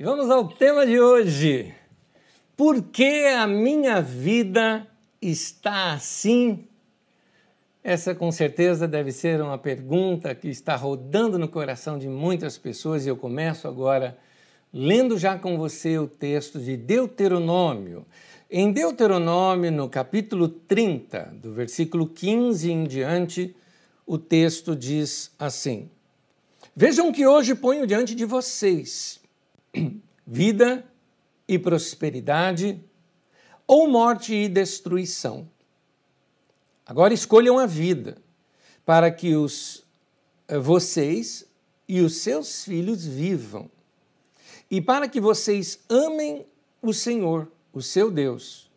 E vamos ao tema de hoje. Por que a minha vida está assim? Essa com certeza deve ser uma pergunta que está rodando no coração de muitas pessoas e eu começo agora lendo já com você o texto de Deuteronômio. Em Deuteronômio, no capítulo 30, do versículo 15 em diante, o texto diz assim: Vejam que hoje ponho diante de vocês vida e prosperidade, ou morte e destruição. Agora escolham a vida, para que os, eh, vocês e os seus filhos vivam, e para que vocês amem o Senhor, o seu Deus,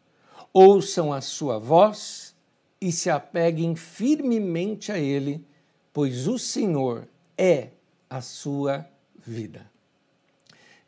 ouçam a sua voz e se apeguem firmemente a Ele, pois o Senhor é a sua vida.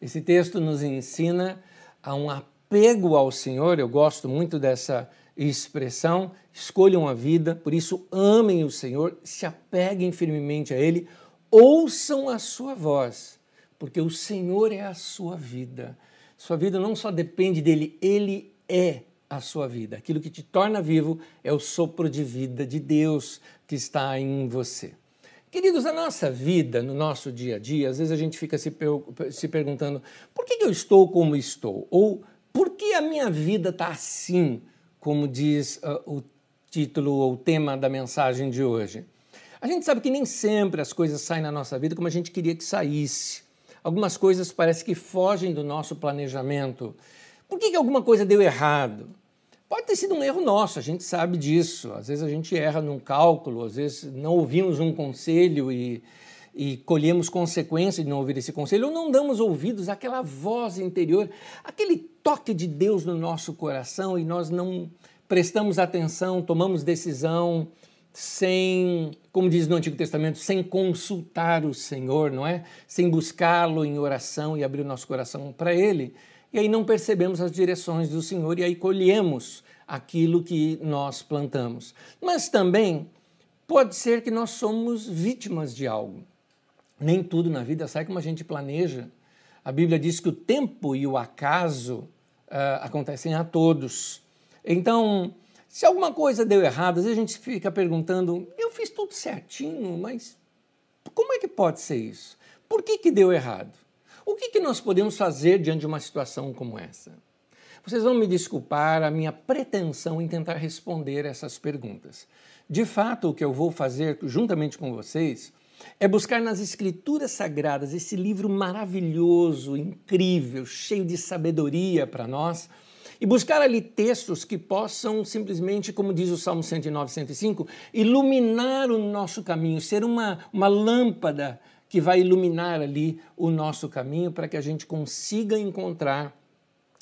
Esse texto nos ensina a um apego ao Senhor, eu gosto muito dessa expressão, escolham a vida, por isso amem o Senhor, se apeguem firmemente a Ele, ouçam a sua voz, porque o Senhor é a sua vida. Sua vida não só depende dele, Ele é a sua vida. Aquilo que te torna vivo é o sopro de vida de Deus que está em você. Queridos, a nossa vida, no nosso dia a dia, às vezes a gente fica se, se perguntando por que, eu estou como estou? Ou por que a minha vida está assim, como diz uh, o título ou o tema da mensagem de hoje? A gente sabe que nem sempre as coisas saem na nossa vida como a gente queria que saísse. Algumas coisas parece que fogem do nosso planejamento. Por que, que alguma coisa deu errado? Pode ter sido um erro nosso, a gente sabe disso. Às vezes a gente erra num cálculo, às vezes não ouvimos um conselho e, e colhemos consequências de não ouvir esse conselho, ou não damos ouvidos àquela voz interior, aquele toque de Deus no nosso coração e nós não prestamos atenção, tomamos decisão sem, como diz no Antigo Testamento, sem consultar o Senhor, não é? Sem buscá-lo em oração e abrir o nosso coração para Ele e aí não percebemos as direções do Senhor e aí colhemos aquilo que nós plantamos. Mas também pode ser que nós somos vítimas de algo. Nem tudo na vida sai como a gente planeja. A Bíblia diz que o tempo e o acaso uh, acontecem a todos. Então, se alguma coisa deu errado, às vezes a gente fica perguntando: eu fiz tudo certinho, mas como é que pode ser isso? Por que, que deu errado? O que, que nós podemos fazer diante de uma situação como essa? Vocês vão me desculpar a minha pretensão em tentar responder essas perguntas. De fato, o que eu vou fazer juntamente com vocês é buscar nas Escrituras Sagradas esse livro maravilhoso, incrível, cheio de sabedoria para nós, e buscar ali textos que possam simplesmente, como diz o Salmo 109, 105, iluminar o nosso caminho, ser uma, uma lâmpada que vai iluminar ali o nosso caminho para que a gente consiga encontrar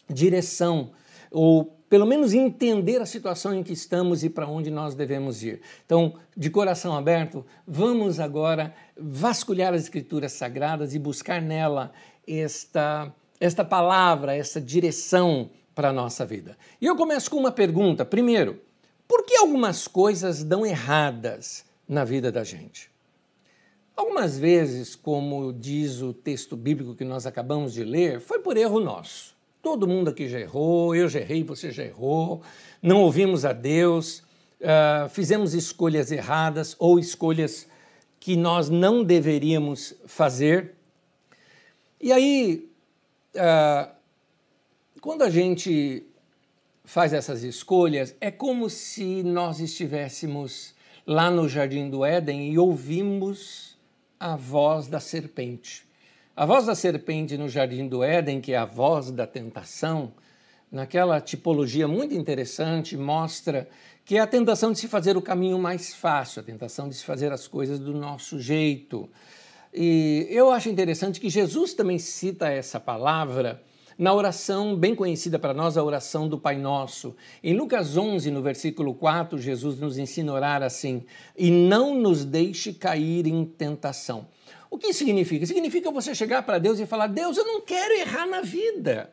direção ou pelo menos entender a situação em que estamos e para onde nós devemos ir. Então, de coração aberto, vamos agora vasculhar as escrituras sagradas e buscar nela esta esta palavra, essa direção para a nossa vida. E eu começo com uma pergunta. Primeiro, por que algumas coisas dão erradas na vida da gente? Algumas vezes, como diz o texto bíblico que nós acabamos de ler, foi por erro nosso. Todo mundo aqui já errou, eu já errei, você já errou, não ouvimos a Deus, uh, fizemos escolhas erradas ou escolhas que nós não deveríamos fazer. E aí, uh, quando a gente faz essas escolhas, é como se nós estivéssemos lá no Jardim do Éden e ouvimos a voz da serpente. A voz da serpente no jardim do Éden, que é a voz da tentação, naquela tipologia muito interessante, mostra que é a tentação de se fazer o caminho mais fácil, a tentação de se fazer as coisas do nosso jeito. E eu acho interessante que Jesus também cita essa palavra na oração bem conhecida para nós, a oração do Pai Nosso. Em Lucas 11, no versículo 4, Jesus nos ensina a orar assim: E não nos deixe cair em tentação. O que significa? Significa você chegar para Deus e falar: Deus, eu não quero errar na vida.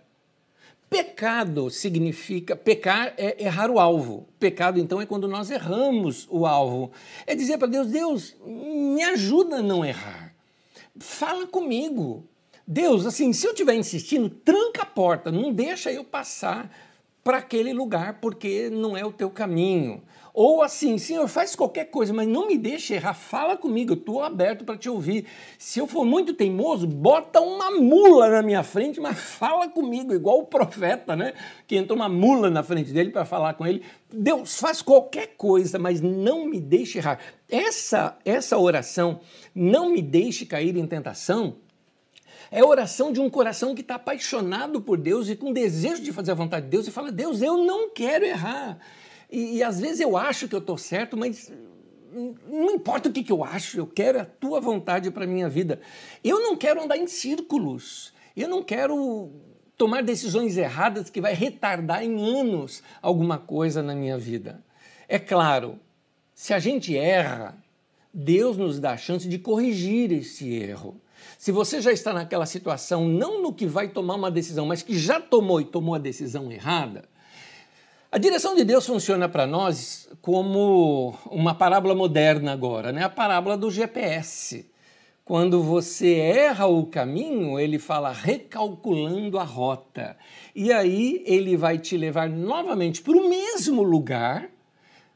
Pecado significa, pecar é errar o alvo. Pecado, então, é quando nós erramos o alvo. É dizer para Deus: Deus, me ajuda a não errar. Fala comigo Deus, assim, se eu estiver insistindo, tranca a porta, não deixa eu passar para aquele lugar, porque não é o teu caminho. Ou assim, Senhor, faz qualquer coisa, mas não me deixe errar, fala comigo, eu estou aberto para te ouvir. Se eu for muito teimoso, bota uma mula na minha frente, mas fala comigo, igual o profeta, né? Que entrou uma mula na frente dele para falar com ele. Deus, faz qualquer coisa, mas não me deixe errar. Essa, essa oração, não me deixe cair em tentação, é a oração de um coração que está apaixonado por Deus e com desejo de fazer a vontade de Deus e fala: Deus, eu não quero errar. E, e às vezes eu acho que eu estou certo, mas não importa o que, que eu acho, eu quero a tua vontade para a minha vida. Eu não quero andar em círculos. Eu não quero tomar decisões erradas que vai retardar em anos alguma coisa na minha vida. É claro, se a gente erra, Deus nos dá a chance de corrigir esse erro. Se você já está naquela situação, não no que vai tomar uma decisão, mas que já tomou e tomou a decisão errada, a direção de Deus funciona para nós como uma parábola moderna agora, né? A parábola do GPS. Quando você erra o caminho, ele fala recalculando a rota. E aí ele vai te levar novamente para o mesmo lugar,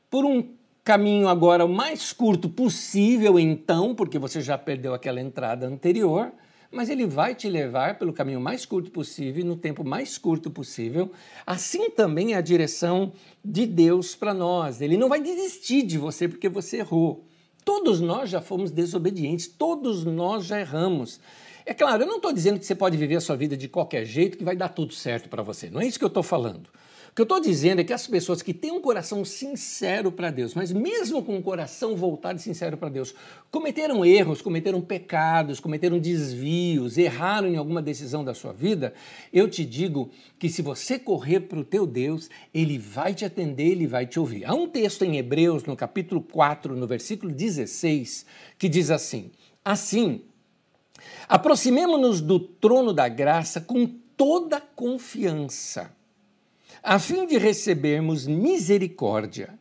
por um caminho agora o mais curto possível, então, porque você já perdeu aquela entrada anterior mas ele vai te levar pelo caminho mais curto possível, no tempo mais curto possível. Assim também é a direção de Deus para nós. Ele não vai desistir de você porque você errou. Todos nós já fomos desobedientes, todos nós já erramos. É claro, eu não estou dizendo que você pode viver a sua vida de qualquer jeito que vai dar tudo certo para você. Não é isso que eu estou falando. O que eu estou dizendo é que as pessoas que têm um coração sincero para Deus, mas mesmo com um coração voltado e sincero para Deus, cometeram erros, cometeram pecados, cometeram desvios, erraram em alguma decisão da sua vida, eu te digo que se você correr para o teu Deus, Ele vai te atender, Ele vai te ouvir. Há um texto em Hebreus, no capítulo 4, no versículo 16, que diz assim: Assim, aproximemo-nos do trono da graça com toda confiança a fim de recebermos misericórdia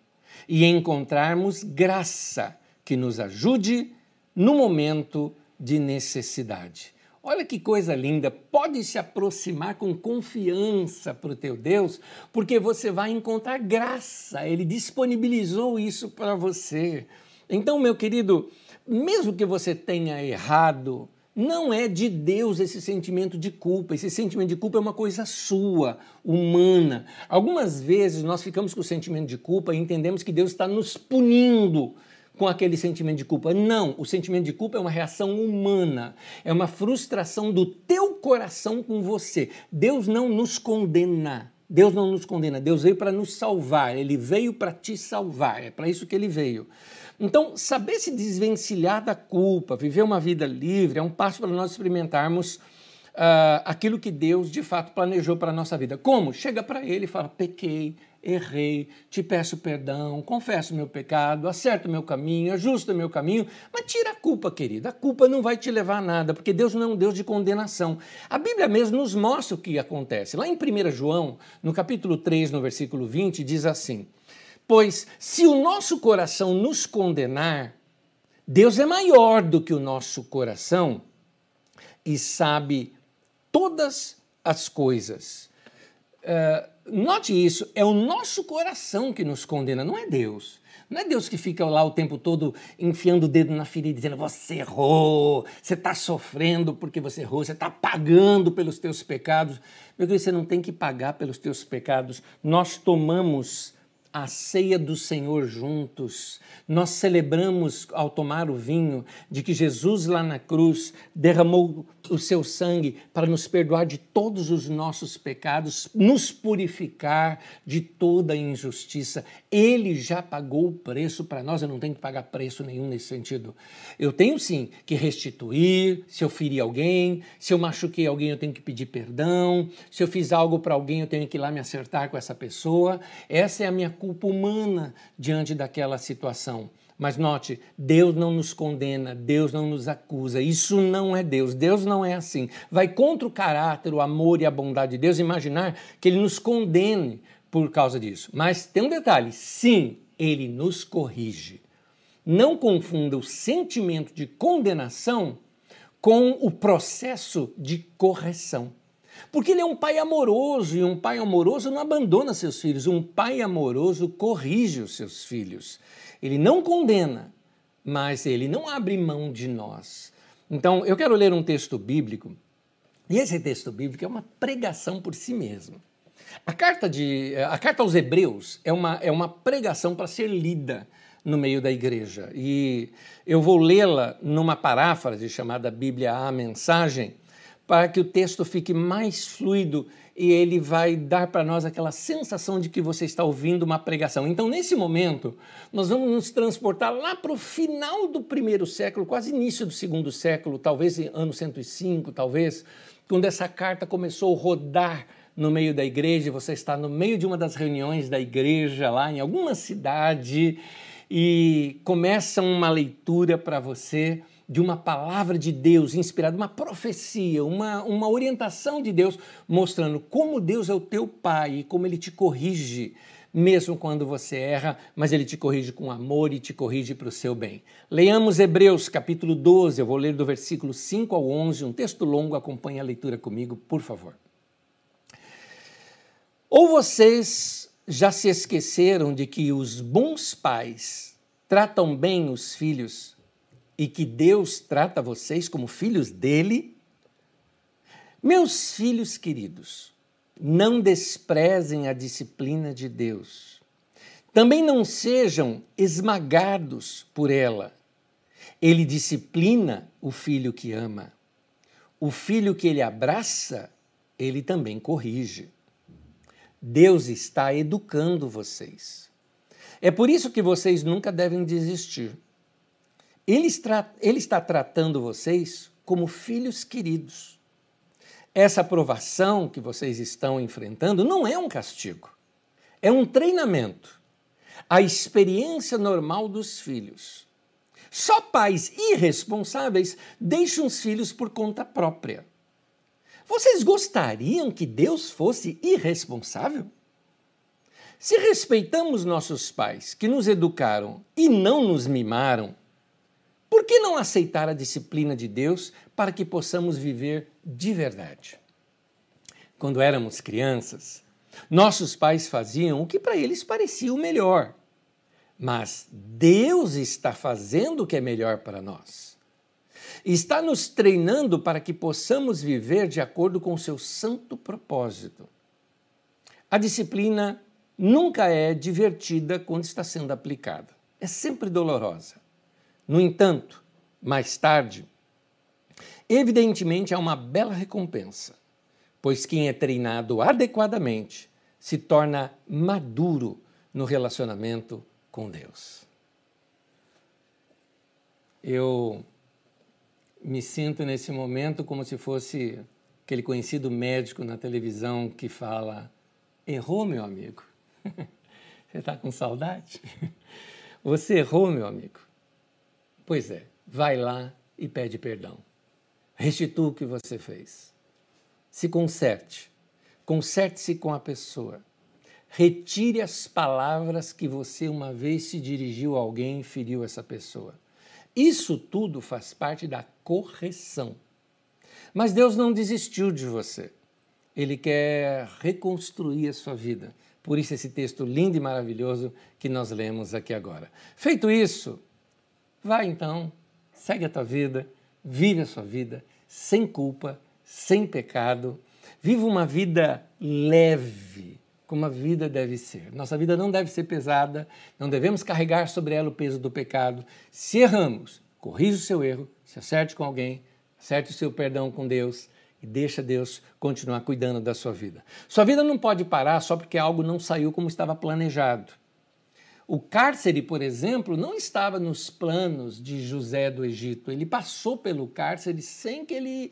e encontrarmos graça que nos ajude no momento de necessidade. Olha que coisa linda! Pode se aproximar com confiança para o teu Deus, porque você vai encontrar graça. Ele disponibilizou isso para você. Então, meu querido, mesmo que você tenha errado, não é de Deus esse sentimento de culpa. Esse sentimento de culpa é uma coisa sua, humana. Algumas vezes nós ficamos com o sentimento de culpa e entendemos que Deus está nos punindo com aquele sentimento de culpa. Não, o sentimento de culpa é uma reação humana, é uma frustração do teu coração com você. Deus não nos condena. Deus não nos condena, Deus veio para nos salvar, ele veio para te salvar, é para isso que ele veio. Então, saber se desvencilhar da culpa, viver uma vida livre, é um passo para nós experimentarmos uh, aquilo que Deus de fato planejou para a nossa vida. Como? Chega para Ele e fala: pequei, errei, te peço perdão, confesso meu pecado, acerto meu caminho, ajusta meu caminho, mas tira a culpa, querida. A culpa não vai te levar a nada, porque Deus não é um Deus de condenação. A Bíblia mesmo nos mostra o que acontece. Lá em 1 João, no capítulo 3, no versículo 20, diz assim. Pois se o nosso coração nos condenar, Deus é maior do que o nosso coração e sabe todas as coisas. Uh, note isso, é o nosso coração que nos condena, não é Deus. Não é Deus que fica lá o tempo todo enfiando o dedo na ferida, dizendo você errou, você está sofrendo porque você errou, você está pagando pelos teus pecados. Meu Deus, você não tem que pagar pelos teus pecados. Nós tomamos a ceia do Senhor juntos. Nós celebramos ao tomar o vinho de que Jesus lá na cruz derramou o seu sangue para nos perdoar de todos os nossos pecados, nos purificar de toda injustiça. Ele já pagou o preço para nós, eu não tenho que pagar preço nenhum nesse sentido. Eu tenho sim que restituir, se eu feri alguém, se eu machuquei alguém, eu tenho que pedir perdão, se eu fiz algo para alguém, eu tenho que ir lá me acertar com essa pessoa. Essa é a minha culpa humana diante daquela situação. Mas note, Deus não nos condena, Deus não nos acusa. Isso não é Deus. Deus não é assim. Vai contra o caráter, o amor e a bondade de Deus imaginar que ele nos condene por causa disso. Mas tem um detalhe: sim, ele nos corrige. Não confunda o sentimento de condenação com o processo de correção. Porque ele é um pai amoroso e um pai amoroso não abandona seus filhos, um pai amoroso corrige os seus filhos. Ele não condena, mas ele não abre mão de nós. Então, eu quero ler um texto bíblico, e esse texto bíblico é uma pregação por si mesmo. A carta, de, a carta aos Hebreus é uma, é uma pregação para ser lida no meio da igreja. E eu vou lê-la numa paráfrase chamada Bíblia a Mensagem, para que o texto fique mais fluido e ele vai dar para nós aquela sensação de que você está ouvindo uma pregação. Então, nesse momento, nós vamos nos transportar lá para o final do primeiro século, quase início do segundo século, talvez em ano 105, talvez, quando essa carta começou a rodar no meio da igreja, você está no meio de uma das reuniões da igreja lá em alguma cidade e começa uma leitura para você de uma palavra de Deus inspirada, uma profecia, uma, uma orientação de Deus, mostrando como Deus é o teu Pai e como Ele te corrige, mesmo quando você erra, mas Ele te corrige com amor e te corrige para o seu bem. Leiamos Hebreus capítulo 12, eu vou ler do versículo 5 ao 11, um texto longo, acompanhe a leitura comigo, por favor. Ou vocês já se esqueceram de que os bons pais tratam bem os filhos e que Deus trata vocês como filhos dele? Meus filhos queridos, não desprezem a disciplina de Deus. Também não sejam esmagados por ela. Ele disciplina o filho que ama. O filho que ele abraça, ele também corrige. Deus está educando vocês. É por isso que vocês nunca devem desistir. Ele está, ele está tratando vocês como filhos queridos. Essa aprovação que vocês estão enfrentando não é um castigo, é um treinamento. A experiência normal dos filhos. Só pais irresponsáveis deixam os filhos por conta própria. Vocês gostariam que Deus fosse irresponsável? Se respeitamos nossos pais que nos educaram e não nos mimaram, por que não aceitar a disciplina de Deus para que possamos viver de verdade? Quando éramos crianças, nossos pais faziam o que para eles parecia o melhor. Mas Deus está fazendo o que é melhor para nós está nos treinando para que possamos viver de acordo com o seu santo propósito. A disciplina nunca é divertida quando está sendo aplicada, é sempre dolorosa. No entanto, mais tarde, evidentemente há uma bela recompensa, pois quem é treinado adequadamente se torna maduro no relacionamento com Deus. Eu me sinto nesse momento como se fosse aquele conhecido médico na televisão que fala: errou, meu amigo. Você está com saudade? Você errou, meu amigo. Pois é, vai lá e pede perdão. Restitua o que você fez. Se conserte. Conserte-se com a pessoa. Retire as palavras que você uma vez se dirigiu a alguém e feriu essa pessoa. Isso tudo faz parte da correção. Mas Deus não desistiu de você. Ele quer reconstruir a sua vida. Por isso, esse texto lindo e maravilhoso que nós lemos aqui agora. Feito isso, vai então, segue a tua vida, vive a sua vida sem culpa, sem pecado. Viva uma vida leve, como a vida deve ser. Nossa vida não deve ser pesada, não devemos carregar sobre ela o peso do pecado. Se erramos, corrija o seu erro, se acerte com alguém, acerte o seu perdão com Deus e deixa Deus continuar cuidando da sua vida. Sua vida não pode parar só porque algo não saiu como estava planejado. O cárcere, por exemplo, não estava nos planos de José do Egito. Ele passou pelo cárcere sem que ele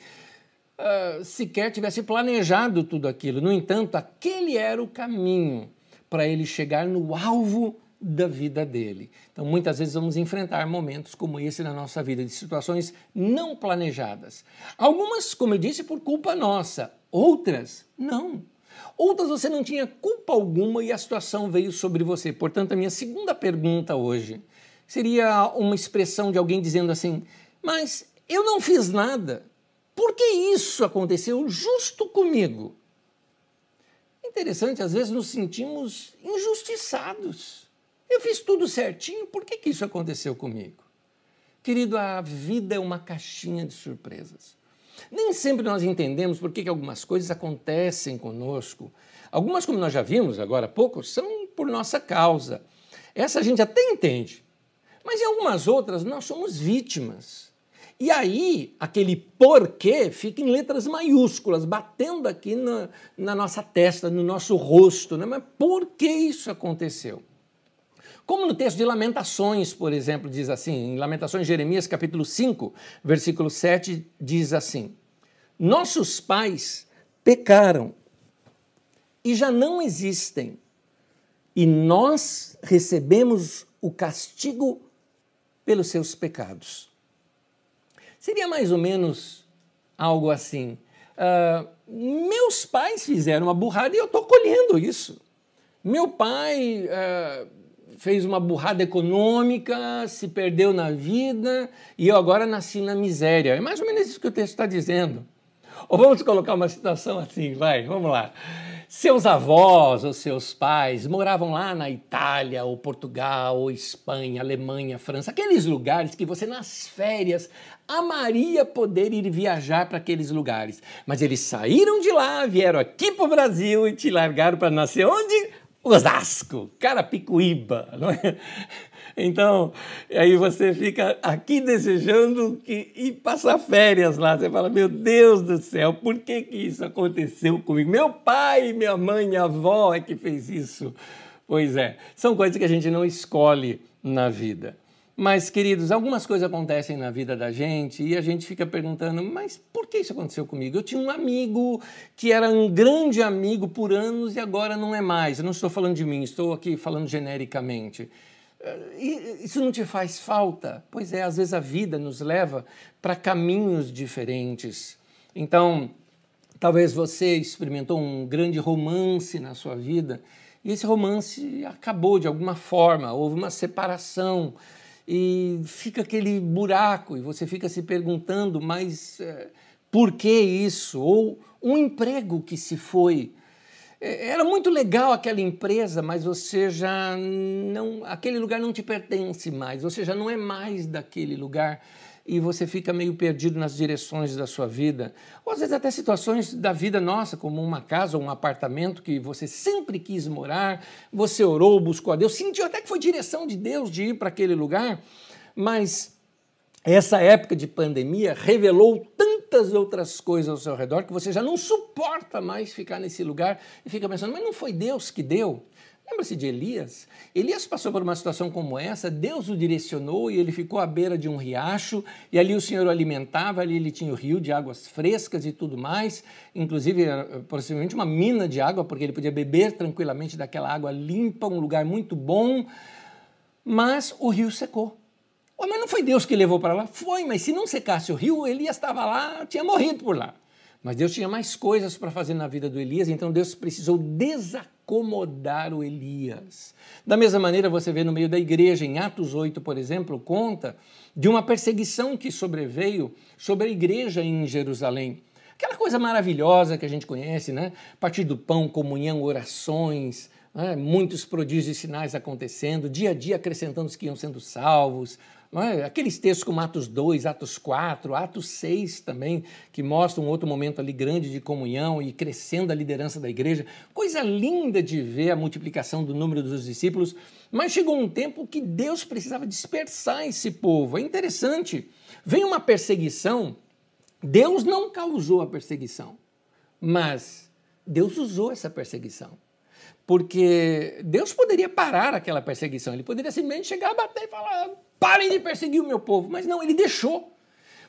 uh, sequer tivesse planejado tudo aquilo. No entanto, aquele era o caminho para ele chegar no alvo da vida dele. Então, muitas vezes vamos enfrentar momentos como esse na nossa vida, de situações não planejadas. Algumas, como eu disse, por culpa nossa, outras não. Outras você não tinha culpa alguma e a situação veio sobre você. Portanto, a minha segunda pergunta hoje seria uma expressão de alguém dizendo assim: Mas Eu não fiz nada. Por que isso aconteceu justo comigo? Interessante, às vezes nos sentimos injustiçados. Eu fiz tudo certinho, por que, que isso aconteceu comigo? Querido, a vida é uma caixinha de surpresas. Nem sempre nós entendemos por que, algumas coisas acontecem conosco. Algumas, como nós já vimos agora há pouco, são por nossa causa. Essa a gente até entende. Mas em algumas outras, nós somos vítimas. E aí, aquele porquê fica em letras maiúsculas, batendo aqui na, na nossa testa, no nosso rosto. Né? Mas por que isso aconteceu? Como no texto de Lamentações, por exemplo, diz assim, em Lamentações, Jeremias, capítulo 5, versículo 7, diz assim: Nossos pais pecaram e já não existem, e nós recebemos o castigo pelos seus pecados. Seria mais ou menos algo assim. Uh, meus pais fizeram uma burrada e eu estou colhendo isso. Meu pai uh, fez uma burrada econômica, se perdeu na vida e eu agora nasci na miséria. É mais ou menos isso que o texto está dizendo. Ou vamos colocar uma situação assim, vai, vamos lá. Seus avós ou seus pais moravam lá na Itália, ou Portugal, ou Espanha, Alemanha, França, aqueles lugares que você nas férias amaria poder ir viajar para aqueles lugares. Mas eles saíram de lá, vieram aqui para o Brasil e te largaram para nascer onde? Osasco, Carapicuíba, não é? Então, aí você fica aqui desejando que, ir passar férias lá. Você fala, meu Deus do céu, por que, que isso aconteceu comigo? Meu pai, minha mãe, minha avó é que fez isso. Pois é, são coisas que a gente não escolhe na vida. Mas, queridos, algumas coisas acontecem na vida da gente e a gente fica perguntando, mas por que isso aconteceu comigo? Eu tinha um amigo que era um grande amigo por anos e agora não é mais. Eu não estou falando de mim, estou aqui falando genericamente. Isso não te faz falta? Pois é, às vezes a vida nos leva para caminhos diferentes. Então, talvez você experimentou um grande romance na sua vida e esse romance acabou de alguma forma, houve uma separação e fica aquele buraco e você fica se perguntando, mas é, por que isso? Ou um emprego que se foi é, era muito legal aquela empresa, mas você já não. aquele lugar não te pertence mais, você já não é mais daquele lugar e você fica meio perdido nas direções da sua vida. Ou às vezes até situações da vida nossa, como uma casa ou um apartamento que você sempre quis morar, você orou, buscou a Deus, sentiu até que foi direção de Deus de ir para aquele lugar, mas essa época de pandemia revelou tantas outras coisas ao seu redor que você já não suporta mais ficar nesse lugar e fica pensando, mas não foi Deus que deu? Lembra-se de Elias? Elias passou por uma situação como essa, Deus o direcionou e ele ficou à beira de um riacho, e ali o Senhor o alimentava, ali ele tinha o rio de águas frescas e tudo mais, inclusive possivelmente uma mina de água, porque ele podia beber tranquilamente daquela água limpa, um lugar muito bom, mas o rio secou. Oh, mas não foi Deus que levou para lá? Foi, mas se não secasse o rio, Elias estava lá, tinha morrido por lá. Mas Deus tinha mais coisas para fazer na vida do Elias, então Deus precisou desacomodar o Elias. Da mesma maneira, você vê no meio da igreja, em Atos 8, por exemplo, conta de uma perseguição que sobreveio sobre a igreja em Jerusalém. Aquela coisa maravilhosa que a gente conhece, né? Partir do pão, comunhão, orações, né? muitos prodígios e sinais acontecendo, dia a dia acrescentando os que iam sendo salvos, é? Aqueles textos como Atos 2, Atos 4, Atos 6 também, que mostram um outro momento ali grande de comunhão e crescendo a liderança da igreja. Coisa linda de ver a multiplicação do número dos discípulos, mas chegou um tempo que Deus precisava dispersar esse povo. É interessante, vem uma perseguição, Deus não causou a perseguição, mas Deus usou essa perseguição. Porque Deus poderia parar aquela perseguição, ele poderia simplesmente chegar, bater e falar: parem de perseguir o meu povo. Mas não, ele deixou.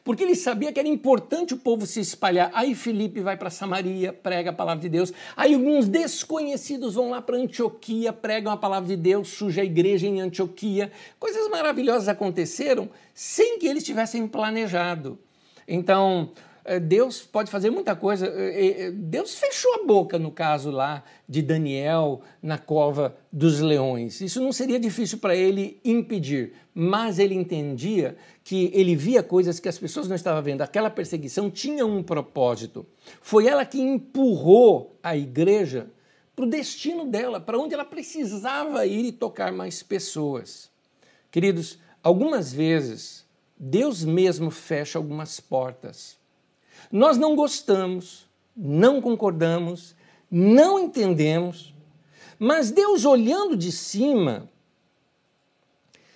Porque ele sabia que era importante o povo se espalhar. Aí Felipe vai para Samaria, prega a palavra de Deus. Aí alguns desconhecidos vão lá para Antioquia, pregam a palavra de Deus, suja a igreja em Antioquia. Coisas maravilhosas aconteceram sem que eles tivessem planejado. Então, eh, Deus pode fazer muita coisa. Eh, eh, Deus fechou a boca no caso lá de Daniel na cova dos leões. Isso não seria difícil para ele impedir, mas ele entendia que ele via coisas que as pessoas não estavam vendo. Aquela perseguição tinha um propósito. Foi ela que empurrou a igreja para o destino dela, para onde ela precisava ir e tocar mais pessoas. Queridos, algumas vezes Deus mesmo fecha algumas portas. Nós não gostamos, não concordamos, não entendemos, mas Deus, olhando de cima,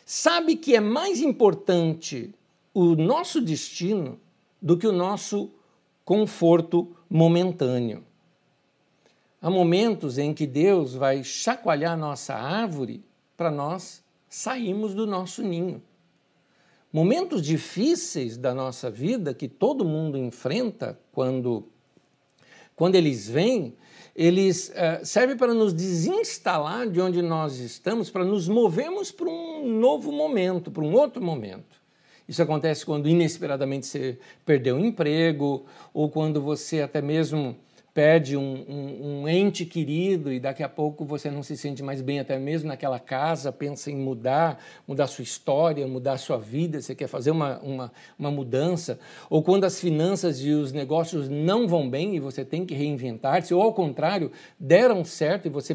sabe que é mais importante o nosso destino do que o nosso conforto momentâneo. Há momentos em que Deus vai chacoalhar nossa árvore para nós sairmos do nosso ninho. Momentos difíceis da nossa vida que todo mundo enfrenta quando, quando eles vêm, eles uh, servem para nos desinstalar de onde nós estamos, para nos movermos para um novo momento, para um outro momento. Isso acontece quando inesperadamente você perdeu o emprego, ou quando você até mesmo perde um, um, um, ente querido e daqui a pouco você não se sente mais bem até mesmo naquela casa, pensa em mudar, mudar sua história, mudar sua vida, você quer fazer uma, uma, uma mudança, ou quando as finanças e os negócios não vão bem e você tem que reinventar-se, ou ao contrário, deram certo e você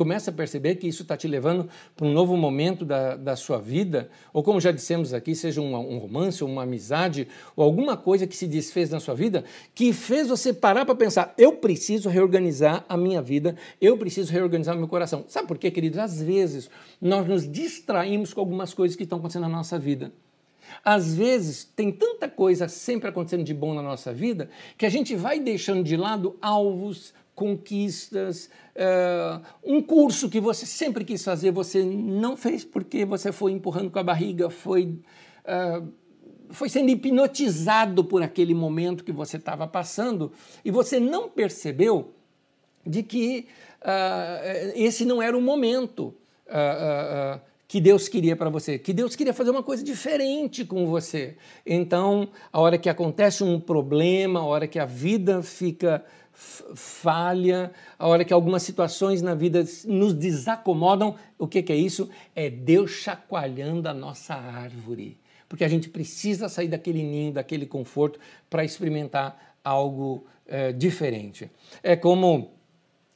começa a perceber que isso está te levando para um novo momento da, da sua vida, ou como já dissemos aqui, seja um, um romance, uma amizade, ou alguma coisa que se desfez na sua vida, que fez você parar para pensar: eu preciso reorganizar a minha vida, eu preciso reorganizar o meu coração. Sabe por quê, queridos? Às vezes nós nos distraímos com algumas coisas que estão acontecendo na nossa vida. Às vezes, tem tanta coisa sempre acontecendo de bom na nossa vida que a gente vai deixando de lado alvos, conquistas, uh, um curso que você sempre quis fazer, você não fez porque você foi empurrando com a barriga, foi, uh, foi sendo hipnotizado por aquele momento que você estava passando e você não percebeu de que uh, esse não era o momento que Deus queria para você, que Deus queria fazer uma coisa diferente com você. Então, a hora que acontece um problema, a hora que a vida fica falha, a hora que algumas situações na vida nos desacomodam, o que, que é isso? É Deus chacoalhando a nossa árvore. Porque a gente precisa sair daquele ninho, daquele conforto, para experimentar algo é, diferente. É como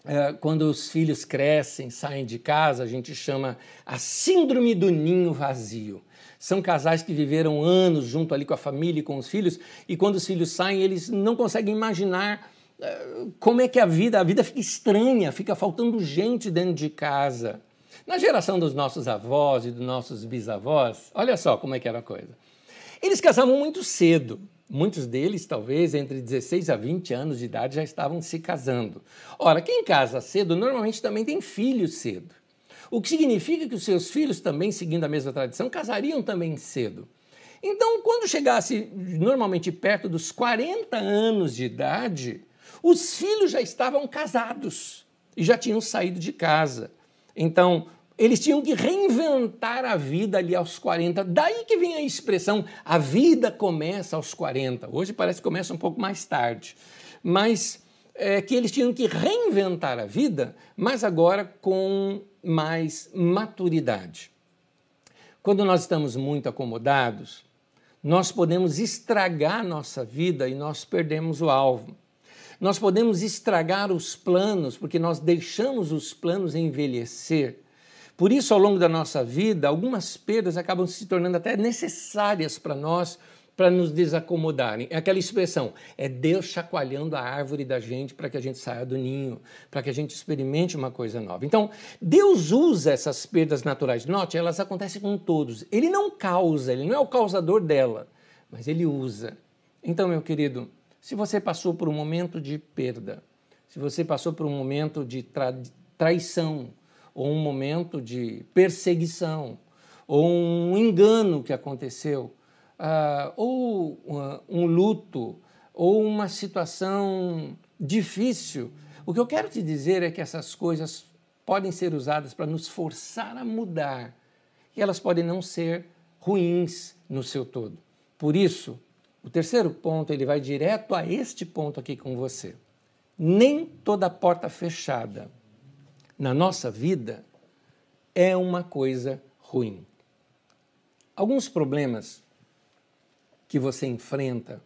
é, quando os filhos crescem, saem de casa, a gente chama a síndrome do ninho vazio. São casais que viveram anos junto ali com a família e com os filhos, e quando os filhos saem, eles não conseguem imaginar como é que a vida, a vida fica estranha, fica faltando gente dentro de casa. Na geração dos nossos avós e dos nossos bisavós, olha só como é que era a coisa. Eles casavam muito cedo. Muitos deles, talvez entre 16 a 20 anos de idade, já estavam se casando. Ora, quem casa cedo normalmente também tem filhos cedo. O que significa que os seus filhos também, seguindo a mesma tradição, casariam também cedo. Então, quando chegasse normalmente perto dos 40 anos de idade, os filhos já estavam casados e já tinham saído de casa. Então, eles tinham que reinventar a vida ali aos 40. Daí que vem a expressão a vida começa aos 40. Hoje parece que começa um pouco mais tarde. Mas é que eles tinham que reinventar a vida, mas agora com mais maturidade. Quando nós estamos muito acomodados, nós podemos estragar nossa vida e nós perdemos o alvo. Nós podemos estragar os planos porque nós deixamos os planos envelhecer. Por isso, ao longo da nossa vida, algumas perdas acabam se tornando até necessárias para nós para nos desacomodarem. É aquela expressão, é Deus chacoalhando a árvore da gente para que a gente saia do ninho, para que a gente experimente uma coisa nova. Então, Deus usa essas perdas naturais. Note, elas acontecem com todos. Ele não causa, ele não é o causador dela, mas ele usa. Então, meu querido, se você passou por um momento de perda, se você passou por um momento de tra traição, ou um momento de perseguição, ou um engano que aconteceu, uh, ou uh, um luto, ou uma situação difícil, o que eu quero te dizer é que essas coisas podem ser usadas para nos forçar a mudar e elas podem não ser ruins no seu todo. Por isso, O terceiro ponto, ele vai direto a este ponto aqui com você. Nem toda porta fechada na nossa vida é uma coisa ruim. Alguns problemas que você enfrenta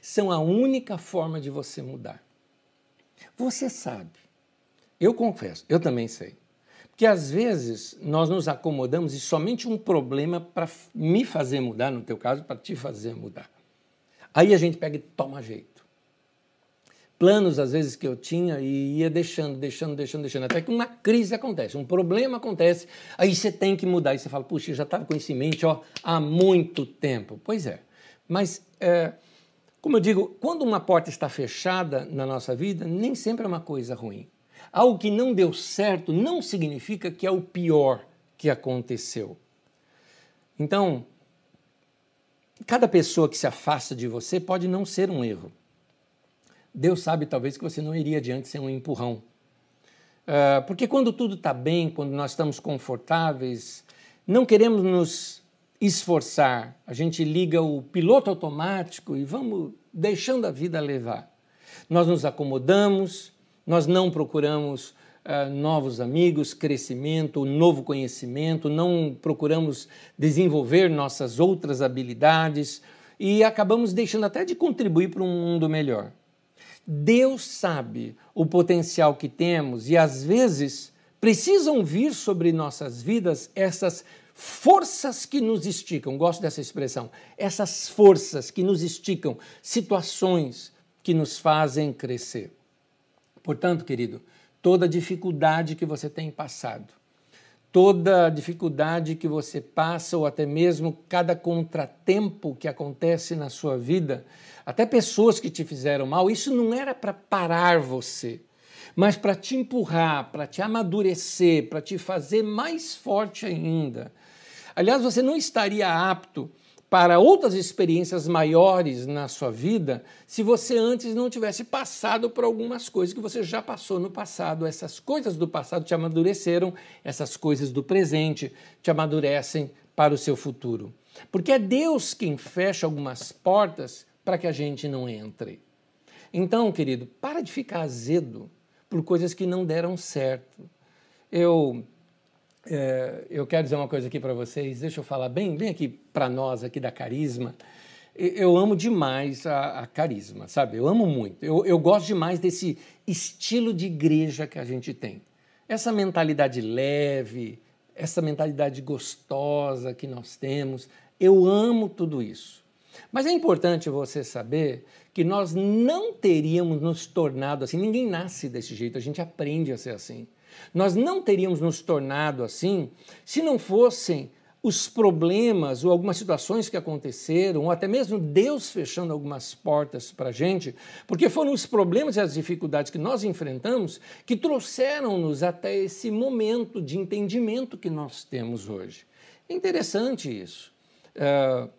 são a única forma de você mudar. Você sabe. Eu confesso, eu também sei. Porque às vezes nós nos acomodamos e somente um problema para me fazer mudar, no teu caso, para te fazer mudar. Aí a gente pega e toma jeito. Planos, às vezes, que eu tinha e ia deixando, deixando, deixando, deixando, até que uma crise acontece, um problema acontece, aí você tem que mudar. E você fala, puxa, eu já estava com isso em mente ó, há muito tempo. Pois é, mas é, como eu digo, quando uma porta está fechada na nossa vida, nem sempre é uma coisa ruim. Algo que não deu certo não significa que é o pior que aconteceu. Então, cada pessoa que se afasta de você pode não ser um erro. Deus sabe talvez que você não iria adiante sem um empurrão. Uh, porque quando tudo está bem, quando nós estamos confortáveis, não queremos nos esforçar, a gente liga o piloto automático e vamos deixando a vida levar. Nós nos acomodamos, nós não procuramos uh, novos amigos, crescimento, novo conhecimento, não procuramos desenvolver nossas outras habilidades e acabamos deixando até de contribuir para um mundo melhor. Deus sabe o potencial que temos e às vezes precisam vir sobre nossas vidas essas forças que nos esticam, gosto dessa expressão, essas forças que nos esticam, situações que nos fazem crescer. Portanto, querido, toda dificuldade que você tem passado, toda dificuldade que você passa, ou até mesmo cada contratempo que acontece na sua vida, até pessoas que te fizeram mal, isso não era para parar você mas para te empurrar, para te amadurecer, para te fazer mais forte ainda. Aliás, você não estaria apto para outras experiências maiores na sua vida se você antes não tivesse passado por algumas coisas que você já passou no passado. Essas coisas do passado te amadureceram, essas coisas do presente te amadurecem para o seu futuro. Porque é Deus quem fecha algumas portas para que a gente não entre. Então, querido, para de ficar azedo por coisas que não deram certo. Eu, é, eu quero dizer uma coisa aqui para vocês, deixa eu falar bem, bem aqui para nós, aqui da Carisma. Eu amo demais a, a Carisma, sabe? Eu amo muito. Eu, eu gosto demais desse estilo de igreja que a gente tem. Essa mentalidade leve, essa mentalidade gostosa que nós temos. Eu amo tudo isso. Mas é importante você saber que nós não teríamos nos tornado assim. Ninguém nasce desse jeito, a gente aprende a ser assim. Nós não teríamos nos tornado assim se não fossem os problemas ou algumas situações que aconteceram, ou até mesmo Deus fechando algumas portas para a gente, porque foram os problemas e as dificuldades que nós enfrentamos que trouxeram-nos até esse momento de entendimento que nós temos hoje. É interessante isso. Uh,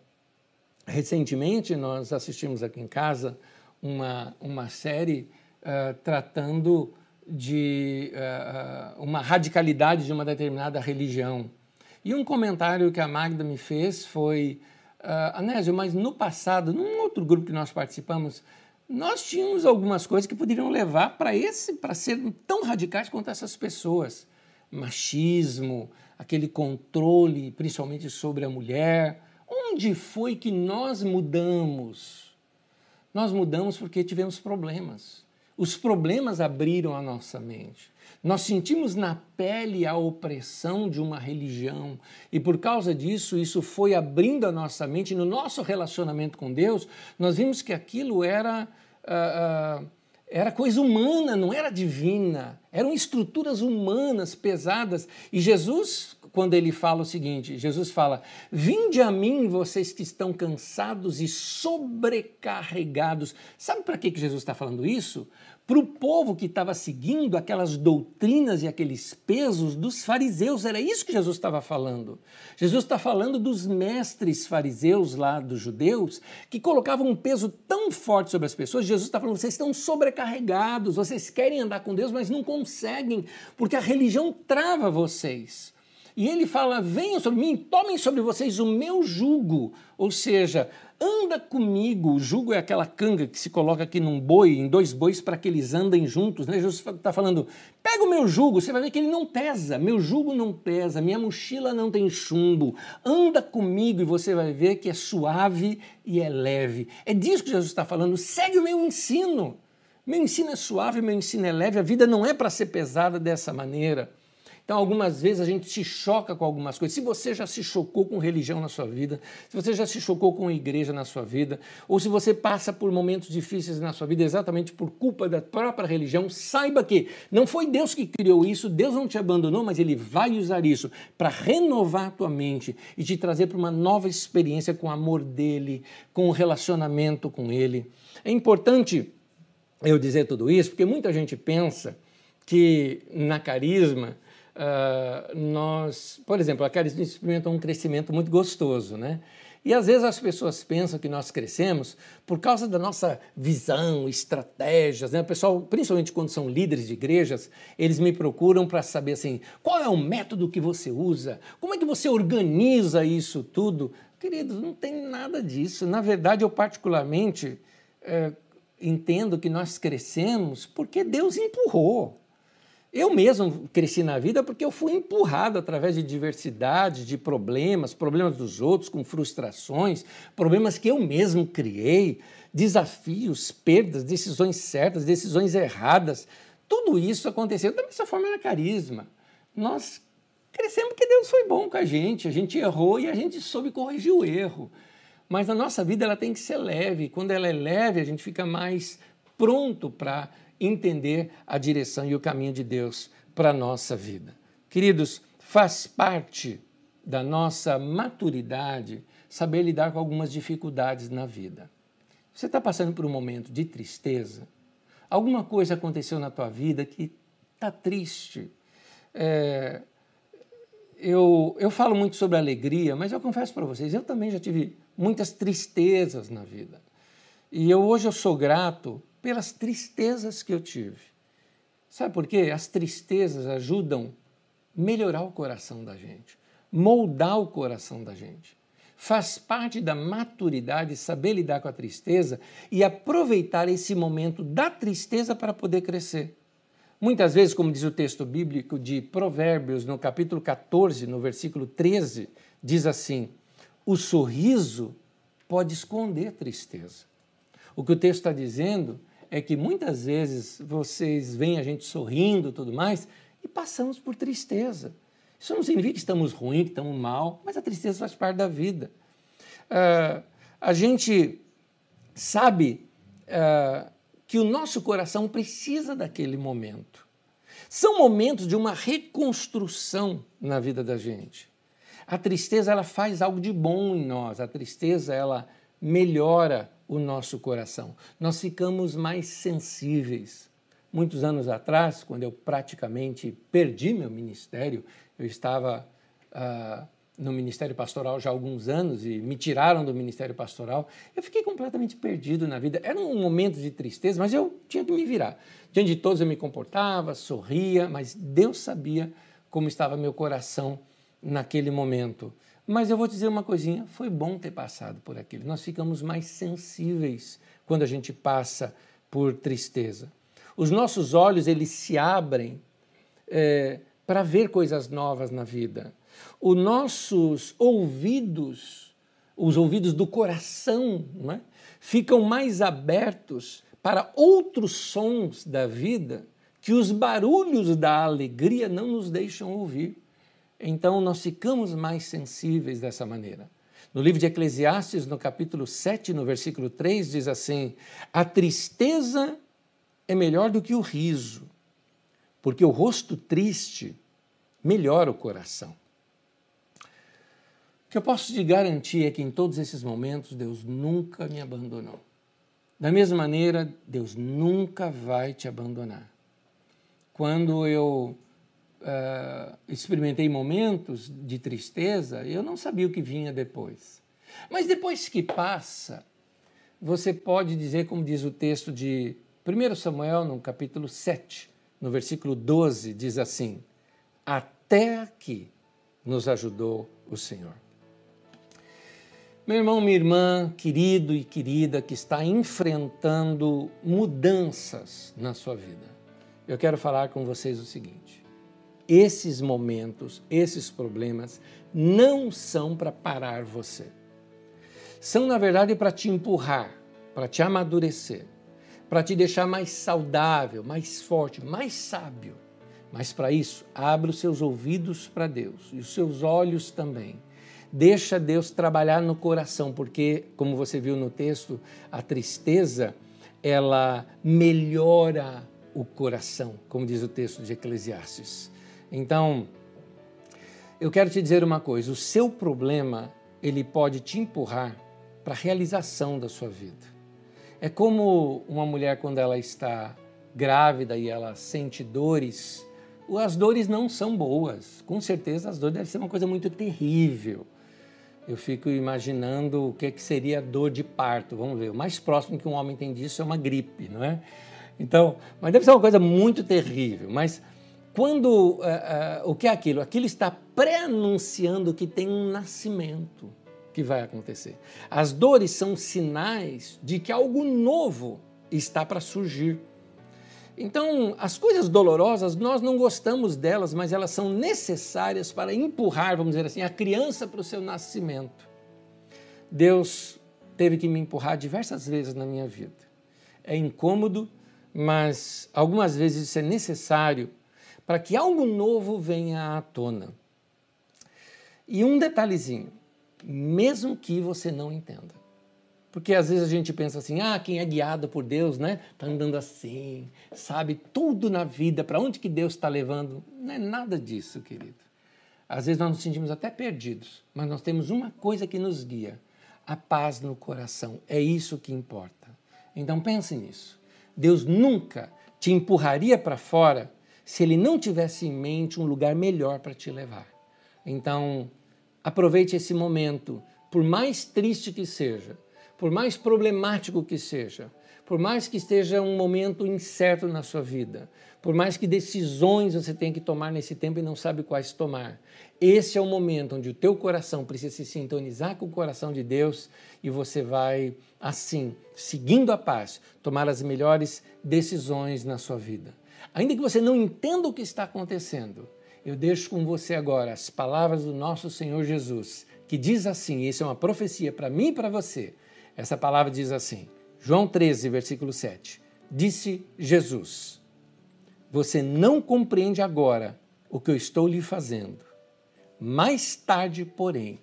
Recentemente, nós assistimos aqui em casa uma, uma série uh, tratando de uh, uma radicalidade de uma determinada religião. E um comentário que a Magda me fez foi: uh, Anésio, mas no passado, num outro grupo que nós participamos, nós tínhamos algumas coisas que poderiam levar para esse, para ser tão radicais quanto essas pessoas. Machismo, aquele controle, principalmente sobre a mulher Onde foi que nós mudamos? Nós mudamos porque tivemos problemas. Os problemas abriram a nossa mente. Nós sentimos na pele a opressão de uma religião e por causa disso, isso foi abrindo a nossa mente. No nosso relacionamento com Deus, nós vimos que aquilo era. Uh, uh, era coisa humana, não era divina. Eram estruturas humanas pesadas. E Jesus, quando ele fala o seguinte: Jesus fala: Vinde a mim, vocês que estão cansados e sobrecarregados. Sabe para que Jesus está falando isso? Para o povo que estava seguindo aquelas doutrinas e aqueles pesos dos fariseus. Era isso que Jesus estava falando. Jesus está falando dos mestres fariseus lá dos judeus que colocavam um peso tão forte sobre as pessoas. Jesus está falando: vocês estão sobrecarregados, vocês querem andar com Deus, mas não conseguem, porque a religião trava vocês. E ele fala: venham sobre mim, tomem sobre vocês o meu jugo. Ou seja, anda comigo. O jugo é aquela canga que se coloca aqui num boi, em dois bois, para que eles andem juntos. Né? Jesus está falando: pega o meu jugo, você vai ver que ele não pesa. Meu jugo não pesa, minha mochila não tem chumbo. Anda comigo e você vai ver que é suave e é leve. É disso que Jesus está falando. Segue o meu ensino. Meu ensino é suave, meu ensino é leve. A vida não é para ser pesada dessa maneira. Então, algumas vezes a gente se choca com algumas coisas. Se você já se chocou com religião na sua vida, se você já se chocou com igreja na sua vida, ou se você passa por momentos difíceis na sua vida exatamente por culpa da própria religião, saiba que não foi Deus que criou isso, Deus não te abandonou, mas Ele vai usar isso para renovar a tua mente e te trazer para uma nova experiência com o amor dEle, com o relacionamento com Ele. É importante eu dizer tudo isso porque muita gente pensa que na carisma uh, nós, por exemplo, a carisma experimenta um crescimento muito gostoso, né? E às vezes as pessoas pensam que nós crescemos por causa da nossa visão, estratégias, né? O pessoal, principalmente quando são líderes de igrejas, eles me procuram para saber assim, qual é o método que você usa? Como é que você organiza isso tudo? Queridos, não tem nada disso. Na verdade, eu particularmente é, entendo que nós crescemos porque Deus empurrou. Eu mesmo cresci na vida porque eu fui empurrado através de diversidade, de problemas, problemas dos outros, com frustrações, problemas que eu mesmo criei, desafios, perdas, decisões certas, decisões erradas. Tudo isso aconteceu da mesma forma na carisma. Nós crescemos porque Deus foi bom com a gente, a gente errou e a gente soube corrigir o erro. Mas a nossa vida ela tem que ser leve. Quando ela é leve, a gente fica mais pronto para entender a direção e o caminho de Deus para a nossa vida. Queridos, faz parte da nossa maturidade saber lidar com algumas dificuldades na vida. Você está passando por um momento de tristeza? Alguma coisa aconteceu na tua vida que está triste? É, eu, eu falo muito sobre alegria, mas eu confesso para vocês, eu também já tive muitas tristezas na vida. E eu hoje eu sou grato pelas tristezas que eu tive. Sabe por quê? As tristezas ajudam a melhorar o coração da gente, moldar o coração da gente. Faz parte da maturidade saber lidar com a tristeza e aproveitar esse momento da tristeza para poder crescer. Muitas vezes, como diz o texto bíblico de Provérbios, no capítulo 14, no versículo 13, diz assim: O sorriso pode esconder tristeza. O que o texto está dizendo é que muitas vezes vocês veem a gente sorrindo e tudo mais e passamos por tristeza. Isso não significa que estamos ruins, que estamos mal, mas a tristeza faz parte da vida. Uh, a gente sabe uh, que o nosso coração precisa daquele momento. São momentos de uma reconstrução na vida da gente. A tristeza ela faz algo de bom em nós. A tristeza ela melhora o nosso coração. Nós ficamos mais sensíveis. Muitos anos atrás, quando eu praticamente perdi meu ministério, eu estava uh, no ministério pastoral já há alguns anos e me tiraram do ministério pastoral. Eu fiquei completamente perdido na vida. Era um momento de tristeza, mas eu tinha que me virar. Diante de todos eu me comportava, sorria, mas Deus sabia como estava meu coração naquele momento. Mas eu vou dizer uma coisinha: foi bom ter passado por aquilo. Nós ficamos mais sensíveis quando a gente passa por tristeza. Os nossos olhos eles se abrem é, para ver coisas novas na vida. Os nossos ouvidos, os ouvidos do coração, é? ficam mais abertos para outros sons da vida que os barulhos da alegria não nos deixam ouvir. Então nós ficamos mais sensíveis dessa maneira. No livro de Eclesiastes, no capítulo 7, no versículo 3, diz assim: A tristeza é melhor do que o riso, porque o rosto triste melhora o coração. O que eu posso te garantir é que em todos esses momentos Deus nunca me abandonou. Da mesma maneira, Deus nunca vai te abandonar. Quando eu uh, experimentei momentos de tristeza, eu não sabia o que vinha depois. Mas depois que passa, você pode dizer, como diz o texto de 1 Samuel, no capítulo 7, no versículo 12, diz assim: Até aqui nos ajudou o Senhor. Meu irmão, minha irmã, querido e querida que está enfrentando mudanças na sua vida, eu quero falar com vocês o seguinte: esses momentos, esses problemas não são para parar você. São, na verdade, para te empurrar, para te amadurecer, para te deixar mais saudável, mais forte, mais sábio. Mas para isso, abra os seus ouvidos para Deus e os seus olhos também Deixa Deus trabalhar no coração, porque, como você viu no texto, a tristeza ela melhora o coração, como diz o texto de Eclesiastes. Então, eu quero te dizer uma coisa: o seu problema ele pode te empurrar para a realização da sua vida. É como uma mulher quando ela está grávida e ela sente dores. As dores não são boas. Com certeza as dores devem ser uma coisa muito terrível eu fico imaginando o que, que seria dor de parto. Vamos ver, o mais próximo que um homem tem disso é uma gripe, não é? Então, mas deve ser uma coisa muito terrível. Mas quando uh, uh, o que é aquilo? Aquilo está pré-anunciando que tem um nascimento que vai acontecer. As dores são sinais de que algo novo está para surgir. Então, as coisas dolorosas, nós não gostamos delas, mas elas são necessárias para empurrar, vamos dizer assim, a criança para o seu nascimento. Deus teve que me empurrar diversas vezes na minha vida. É incômodo, mas algumas vezes isso é necessário para que algo novo venha à tona. E um detalhezinho, mesmo que você não entenda. Porque às vezes a gente pensa assim, ah, quem é guiado por Deus, né? Tá andando assim, sabe tudo na vida, para onde que Deus está levando. Não é nada disso, querido. Às vezes nós nos sentimos até perdidos, mas nós temos uma coisa que nos guia: a paz no coração. É isso que importa. Então pense nisso. Deus nunca te empurraria para fora se ele não tivesse em mente um lugar melhor para te levar. Então, aproveite esse momento, por mais triste que seja, por mais problemático que seja, por mais que esteja um momento incerto na sua vida, por mais que decisões você tenha que tomar nesse tempo e não sabe quais tomar, esse é o momento onde o teu coração precisa se sintonizar com o coração de Deus e você vai, assim, seguindo a paz, tomar as melhores decisões na sua vida. Ainda que você não entenda o que está acontecendo, eu deixo com você agora as palavras do nosso Senhor Jesus, que diz assim: isso é uma profecia para mim e para você. Essa palavra diz assim, João 13, versículo 7. Disse Jesus: Você não compreende agora o que eu estou lhe fazendo. Mais tarde, porém,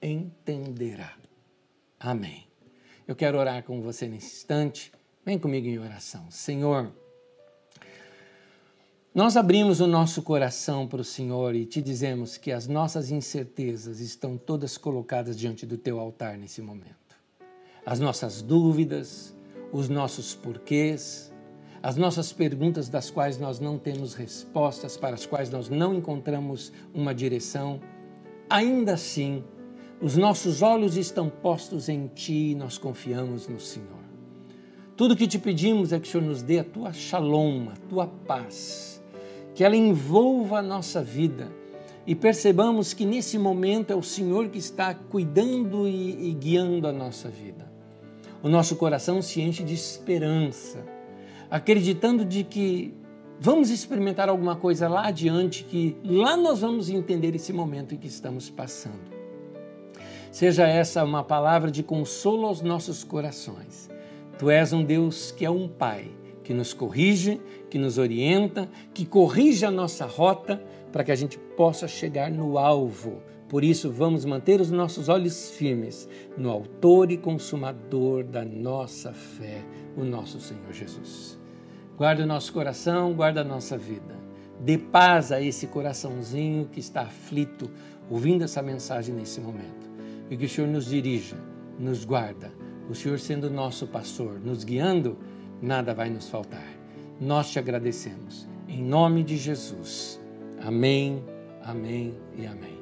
entenderá. Amém. Eu quero orar com você nesse instante. Vem comigo em oração. Senhor, nós abrimos o nosso coração para o Senhor e te dizemos que as nossas incertezas estão todas colocadas diante do teu altar nesse momento as nossas dúvidas, os nossos porquês, as nossas perguntas das quais nós não temos respostas, para as quais nós não encontramos uma direção. Ainda assim, os nossos olhos estão postos em Ti e nós confiamos no Senhor. Tudo que te pedimos é que o Senhor nos dê a Tua shalom, a Tua paz, que ela envolva a nossa vida e percebamos que nesse momento é o Senhor que está cuidando e, e guiando a nossa vida o nosso coração se enche de esperança, acreditando de que vamos experimentar alguma coisa lá adiante, que lá nós vamos entender esse momento em que estamos passando. Seja essa uma palavra de consolo aos nossos corações. Tu és um Deus que é um Pai, que nos corrige, que nos orienta, que corrige a nossa rota para que a gente possa chegar no alvo por isso, vamos manter os nossos olhos firmes no Autor e Consumador da nossa fé, o nosso Senhor Jesus. Guarda o nosso coração, guarda a nossa vida. Dê paz a esse coraçãozinho que está aflito, ouvindo essa mensagem nesse momento. E que o Senhor nos dirija, nos guarda. O Senhor sendo nosso pastor, nos guiando, nada vai nos faltar. Nós te agradecemos. Em nome de Jesus. Amém, amém e amém.